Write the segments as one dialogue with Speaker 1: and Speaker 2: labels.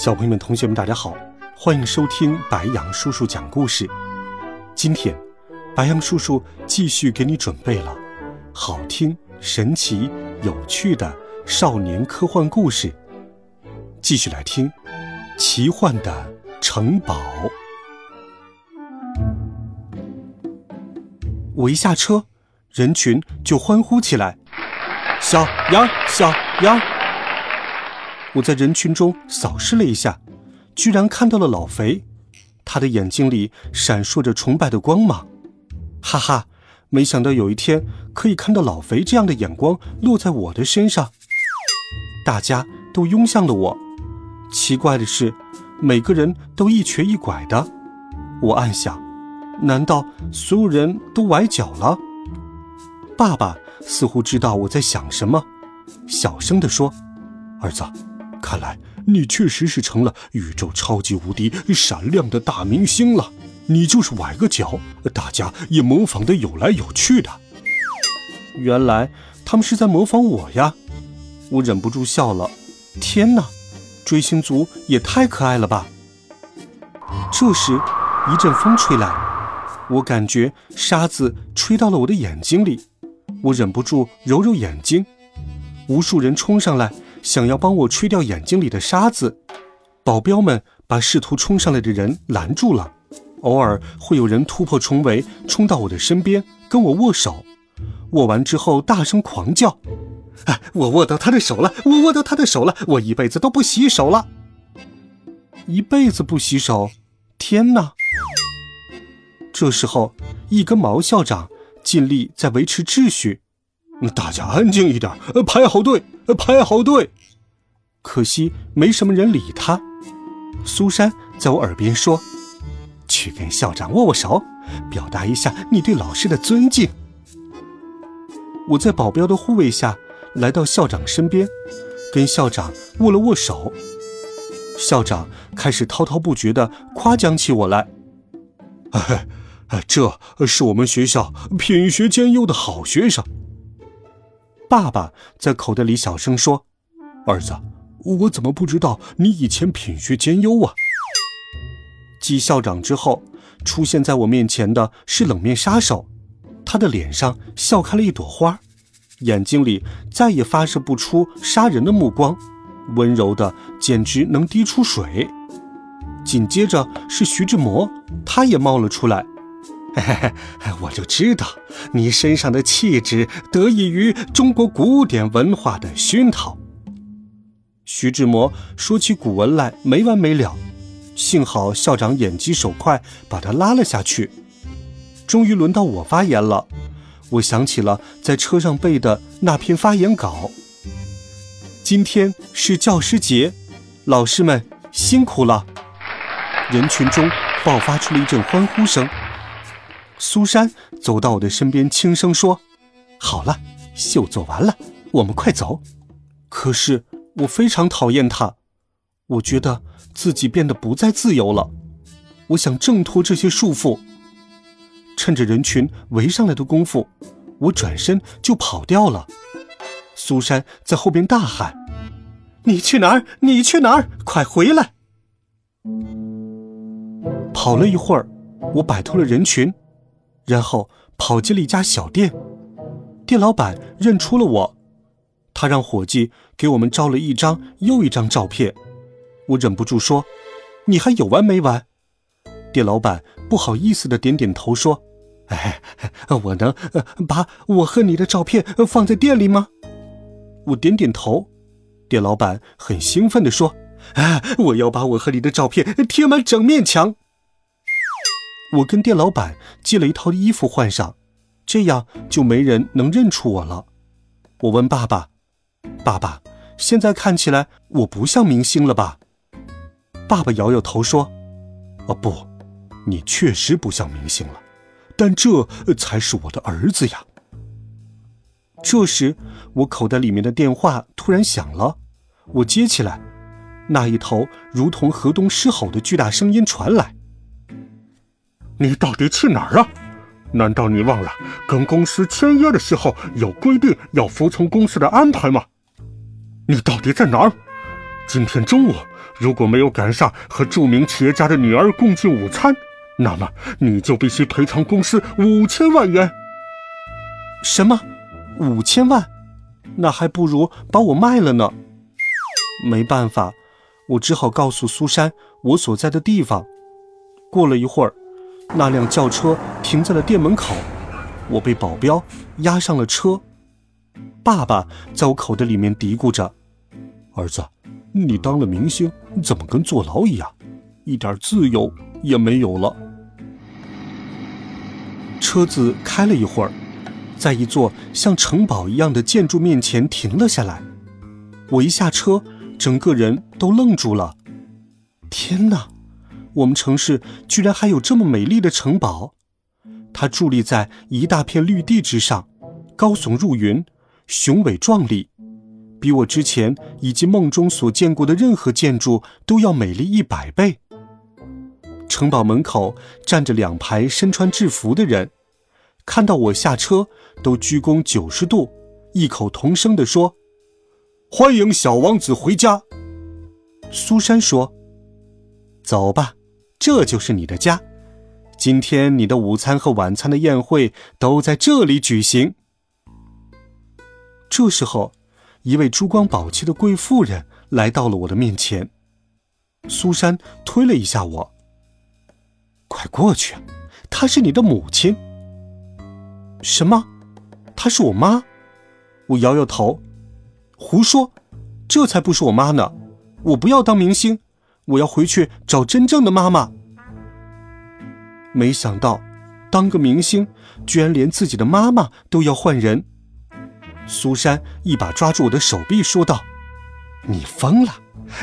Speaker 1: 小朋友们、同学们，大家好，欢迎收听白杨叔叔讲故事。今天，白杨叔叔继续给你准备了好听、神奇、有趣的少年科幻故事。继续来听《奇幻的城堡》。我一下车，人群就欢呼起来：“小羊，小羊！”我在人群中扫视了一下，居然看到了老肥，他的眼睛里闪烁着崇拜的光芒。哈哈，没想到有一天可以看到老肥这样的眼光落在我的身上。大家都拥向了我。奇怪的是，每个人都一瘸一拐的。我暗想，难道所有人都崴脚了？爸爸似乎知道我在想什么，小声地说：“儿子。”看来你确实是成了宇宙超级无敌闪亮的大明星了。你就是崴个脚，大家也模仿的有来有去的。原来他们是在模仿我呀！我忍不住笑了。天哪，追星族也太可爱了吧！这时，一阵风吹来，我感觉沙子吹到了我的眼睛里，我忍不住揉揉眼睛。无数人冲上来。想要帮我吹掉眼睛里的沙子，保镖们把试图冲上来的人拦住了。偶尔会有人突破重围，冲到我的身边跟我握手，握完之后大声狂叫：“哎，我握到他的手了！我握到他的手了！我一辈子都不洗手了！一辈子不洗手！天哪！”这时候，一根毛校长尽力在维持秩序。大家安静一点，排好队，排好队。可惜没什么人理他。苏珊在我耳边说：“去跟校长握握手，表达一下你对老师的尊敬。”我在保镖的护卫下来到校长身边，跟校长握了握手。校长开始滔滔不绝地夸奖起我来：“哎，这是我们学校品学兼优的好学生。”爸爸在口袋里小声说：“儿子，我怎么不知道你以前品学兼优啊？”继校长之后，出现在我面前的是冷面杀手，他的脸上笑开了一朵花，眼睛里再也发射不出杀人的目光，温柔的简直能滴出水。紧接着是徐志摩，他也冒了出来。嘿嘿嘿，我就知道你身上的气质得益于中国古典文化的熏陶。徐志摩说起古文来没完没了，幸好校长眼疾手快，把他拉了下去。终于轮到我发言了，我想起了在车上背的那篇发言稿。今天是教师节，老师们辛苦了。人群中爆发出了一阵欢呼声。苏珊走到我的身边，轻声说：“好了，秀做完了，我们快走。”可是我非常讨厌他，我觉得自己变得不再自由了。我想挣脱这些束缚。趁着人群围上来的功夫，我转身就跑掉了。苏珊在后边大喊：“你去哪儿？你去哪儿？快回来！”跑了一会儿，我摆脱了人群。然后跑进了一家小店，店老板认出了我，他让伙计给我们照了一张又一张照片。我忍不住说：“你还有完没完？”店老板不好意思的点点头说：“哎，我能把我和你的照片放在店里吗？”我点点头。店老板很兴奋的说：“哎，我要把我和你的照片贴满整面墙。”我跟店老板借了一套衣服换上，这样就没人能认出我了。我问爸爸：“爸爸，现在看起来我不像明星了吧？”爸爸摇摇头说：“哦不，你确实不像明星了，但这才是我的儿子呀。”这时，我口袋里面的电话突然响了，我接起来，那一头如同河东狮吼的巨大声音传来：“你到底去哪儿了？难道你忘了跟公司签约的时候有规定要服从公司的安排吗？你到底在哪儿？今天中午如果没有赶上和著名企业家的女儿共进午餐，那么你就必须赔偿公司五千万元。”什么？五千万，那还不如把我卖了呢。没办法，我只好告诉苏珊我所在的地方。过了一会儿，那辆轿车停在了店门口，我被保镖押上了车。爸爸在我口袋里面嘀咕着：“儿子，你当了明星，怎么跟坐牢一样，一点自由也没有了？”车子开了一会儿。在一座像城堡一样的建筑面前停了下来，我一下车，整个人都愣住了。天哪，我们城市居然还有这么美丽的城堡！它伫立在一大片绿地之上，高耸入云，雄伟壮丽，比我之前以及梦中所见过的任何建筑都要美丽一百倍。城堡门口站着两排身穿制服的人。看到我下车，都鞠躬九十度，异口同声地说：“欢迎小王子回家。”苏珊说：“走吧，这就是你的家。今天你的午餐和晚餐的宴会都在这里举行。”这时候，一位珠光宝气的贵妇人来到了我的面前。苏珊推了一下我：“快过去，她是你的母亲。”什么？她是我妈？我摇摇头，胡说，这才不是我妈呢！我不要当明星，我要回去找真正的妈妈。没想到，当个明星，居然连自己的妈妈都要换人。苏珊一把抓住我的手臂，说道：“你疯了？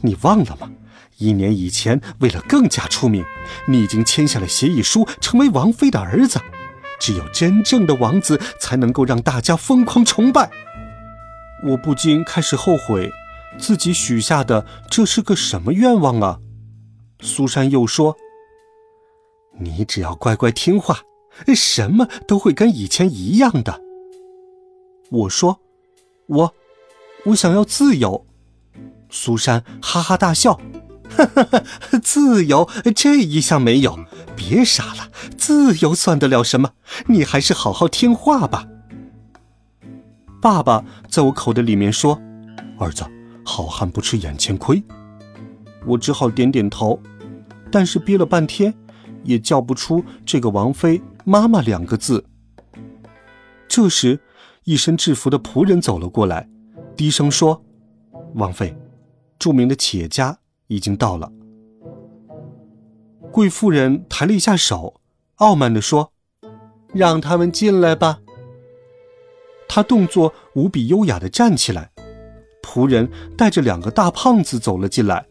Speaker 1: 你忘了吗？一年以前，为了更加出名，你已经签下了协议书，成为王妃的儿子。”只有真正的王子才能够让大家疯狂崇拜。我不禁开始后悔，自己许下的这是个什么愿望啊？苏珊又说：“你只要乖乖听话，什么都会跟以前一样的。”我说：“我，我想要自由。”苏珊哈哈大笑。哈 哈自由这一项没有，别傻了，自由算得了什么？你还是好好听话吧。爸爸在我口袋里面说：“儿子，好汉不吃眼前亏。”我只好点点头，但是憋了半天，也叫不出这个王妃妈妈两个字。这时，一身制服的仆人走了过来，低声说：“王妃，著名的企业家。”已经到了。贵妇人抬了一下手，傲慢地说：“让他们进来吧。”她动作无比优雅地站起来。仆人带着两个大胖子走了进来，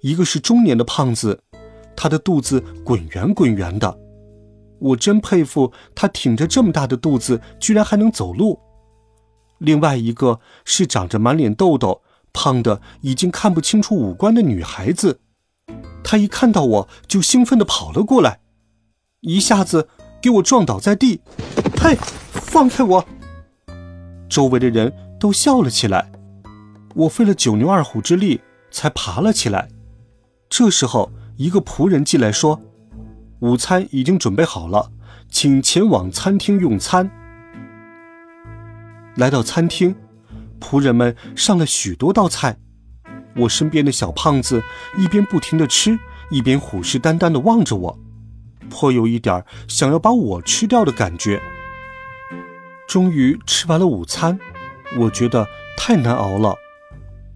Speaker 1: 一个是中年的胖子，他的肚子滚圆滚圆的，我真佩服他挺着这么大的肚子居然还能走路。另外一个是长着满脸痘痘。胖的已经看不清楚五官的女孩子，她一看到我就兴奋地跑了过来，一下子给我撞倒在地。嘿，放开我！周围的人都笑了起来。我费了九牛二虎之力才爬了起来。这时候，一个仆人进来说：“午餐已经准备好了，请前往餐厅用餐。”来到餐厅。仆人们上了许多道菜，我身边的小胖子一边不停地吃，一边虎视眈眈地望着我，颇有一点想要把我吃掉的感觉。终于吃完了午餐，我觉得太难熬了。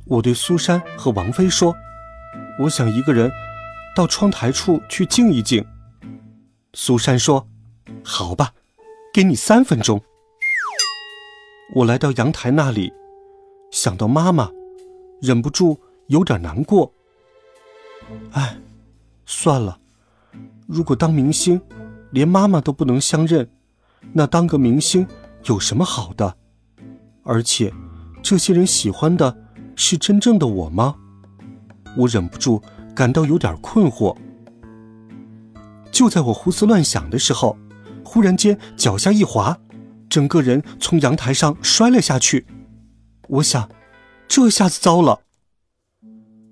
Speaker 1: 我对苏珊和王妃说：“我想一个人到窗台处去静一静。”苏珊说：“好吧，给你三分钟。”我来到阳台那里。想到妈妈，忍不住有点难过。哎，算了，如果当明星，连妈妈都不能相认，那当个明星有什么好的？而且，这些人喜欢的是真正的我吗？我忍不住感到有点困惑。就在我胡思乱想的时候，忽然间脚下一滑，整个人从阳台上摔了下去。我想，这下子糟了。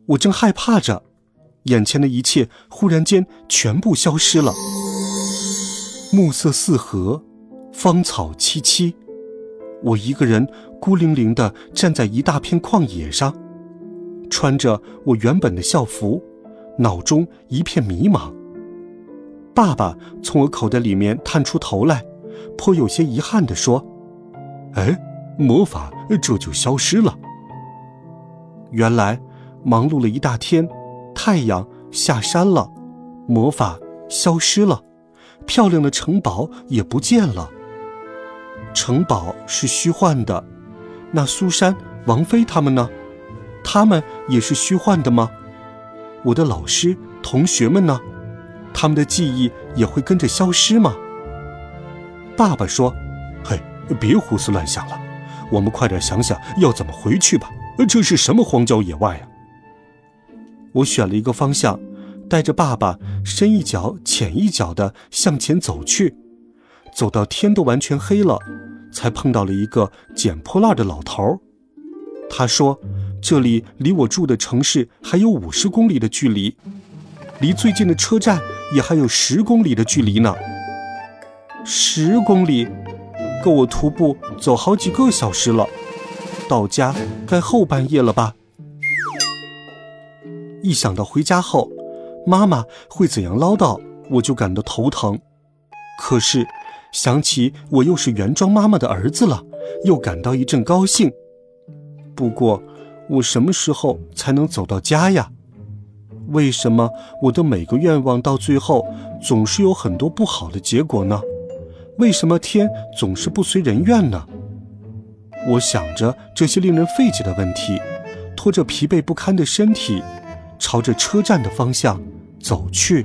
Speaker 1: 我正害怕着，眼前的一切忽然间全部消失了。暮色四合，芳草萋萋，我一个人孤零零地站在一大片旷野上，穿着我原本的校服，脑中一片迷茫。爸爸从我口袋里面探出头来，颇有些遗憾地说：“
Speaker 2: 哎，魔法这就消失了。”
Speaker 1: 原来。忙碌了一大天，太阳下山了，魔法消失了，漂亮的城堡也不见了。城堡是虚幻的，那苏珊、王菲他们呢？他们也是虚幻的吗？我的老师、同学们呢？他们的记忆也会跟着消失吗？爸爸说：“
Speaker 2: 嘿，别胡思乱想了，我们快点想想要怎么回去吧。这是什么荒郊野外啊？”
Speaker 1: 我选了一个方向，带着爸爸深一脚浅一脚的向前走去，走到天都完全黑了，才碰到了一个捡破烂的老头儿。他说：“这里离我住的城市还有五十公里的距离，离最近的车站也还有十公里的距离呢。十公里，够我徒步走好几个小时了。到家该后半夜了吧？”一想到回家后，妈妈会怎样唠叨，我就感到头疼。可是想起我又是原装妈妈的儿子了，又感到一阵高兴。不过，我什么时候才能走到家呀？为什么我的每个愿望到最后总是有很多不好的结果呢？为什么天总是不随人愿呢？我想着这些令人费解的问题，拖着疲惫不堪的身体。朝着车站的方向走去。